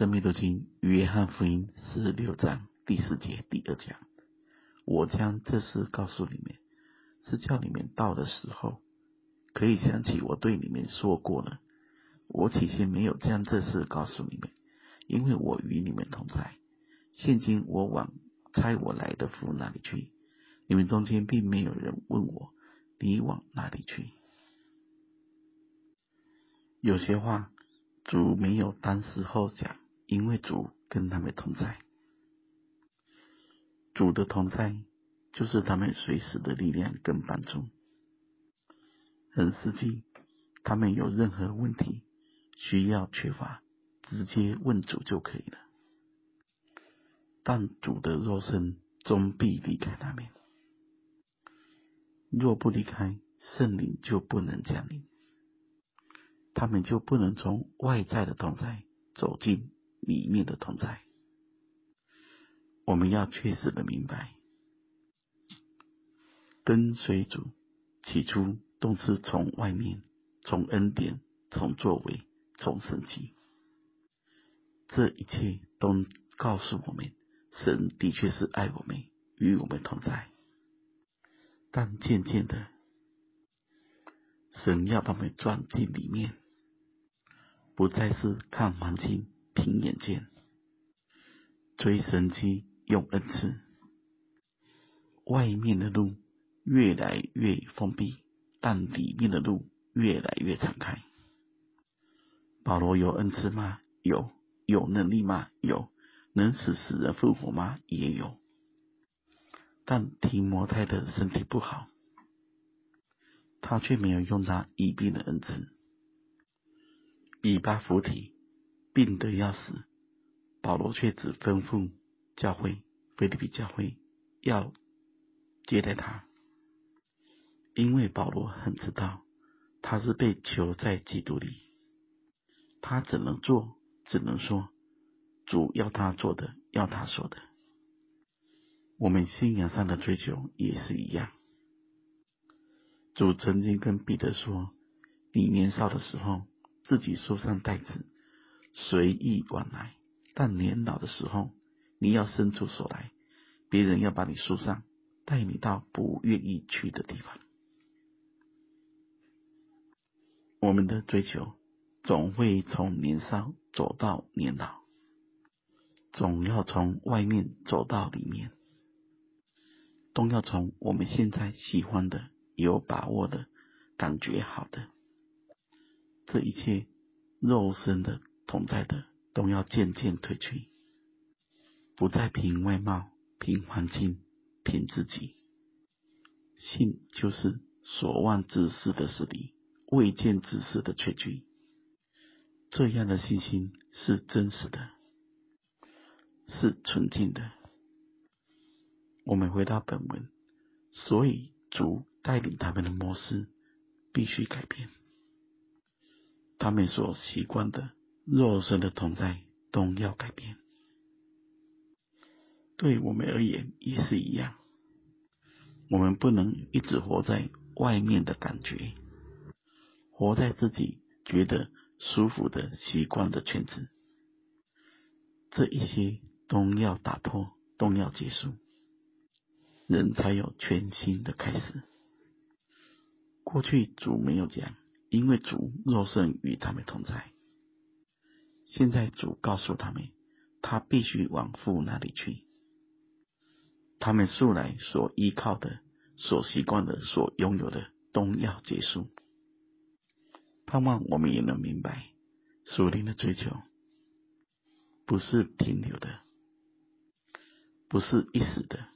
生命读经约翰福音十六章第四节第二讲，我将这事告诉你们，是叫你们到的时候，可以想起我对你们说过了。我起先没有将这事告诉你们，因为我与你们同在。现今我往差我来的父那里去，你们中间并没有人问我，你往哪里去？有些话主没有当时候讲。因为主跟他们同在，主的同在就是他们随时的力量跟帮助。很实际，他们有任何问题需要缺乏，直接问主就可以了。但主的肉身终必离开他们，若不离开，圣灵就不能降临，他们就不能从外在的同在走进。里面的同在，我们要确实的明白，跟随主起初都是从外面，从恩典，从作为，从神迹，这一切都告诉我们，神的确是爱我们，与我们同在。但渐渐的，神要把我们转进里面，不再是看环境。凭眼见，追神迹用恩赐，外面的路越来越封闭，但里面的路越来越敞开。保罗有恩赐吗？有。有能力吗？有。能使死人复活吗？也有。但提摩太的身体不好，他却没有用他已病的恩赐。以巴弗提。病得要死，保罗却只吩咐教会腓立比教会要接待他，因为保罗很知道他是被囚在基督里，他只能做，只能说主要他做的，要他说的。我们信仰上的追求也是一样。主曾经跟彼得说：“你年少的时候，自己束上带子。”随意往来，但年老的时候，你要伸出手来，别人要把你束上，带你到不愿意去的地方。我们的追求总会从年少走到年老，总要从外面走到里面，都要从我们现在喜欢的、有把握的、感觉好的，这一切肉身的。同在的都要渐渐褪去，不再凭外貌、凭环境、凭自己。信就是所望之事的实底，未见之事的确据。这样的信心是真实的，是纯净的。我们回到本文，所以主带领他们的模式必须改变，他们所习惯的。肉身的同在都要改变，对我们而言也是一样。我们不能一直活在外面的感觉，活在自己觉得舒服的习惯的圈子。这一些都要打破，都要结束，人才有全新的开始。过去主没有讲，因为主肉身与他们同在。现在主告诉他们，他必须往父那里去。他们素来所依靠的、所习惯的、所拥有的，都要结束。盼望我们也能明白，属灵的追求不是停留的，不是一时的，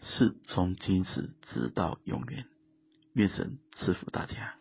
是从今时直到永远。愿神赐福大家。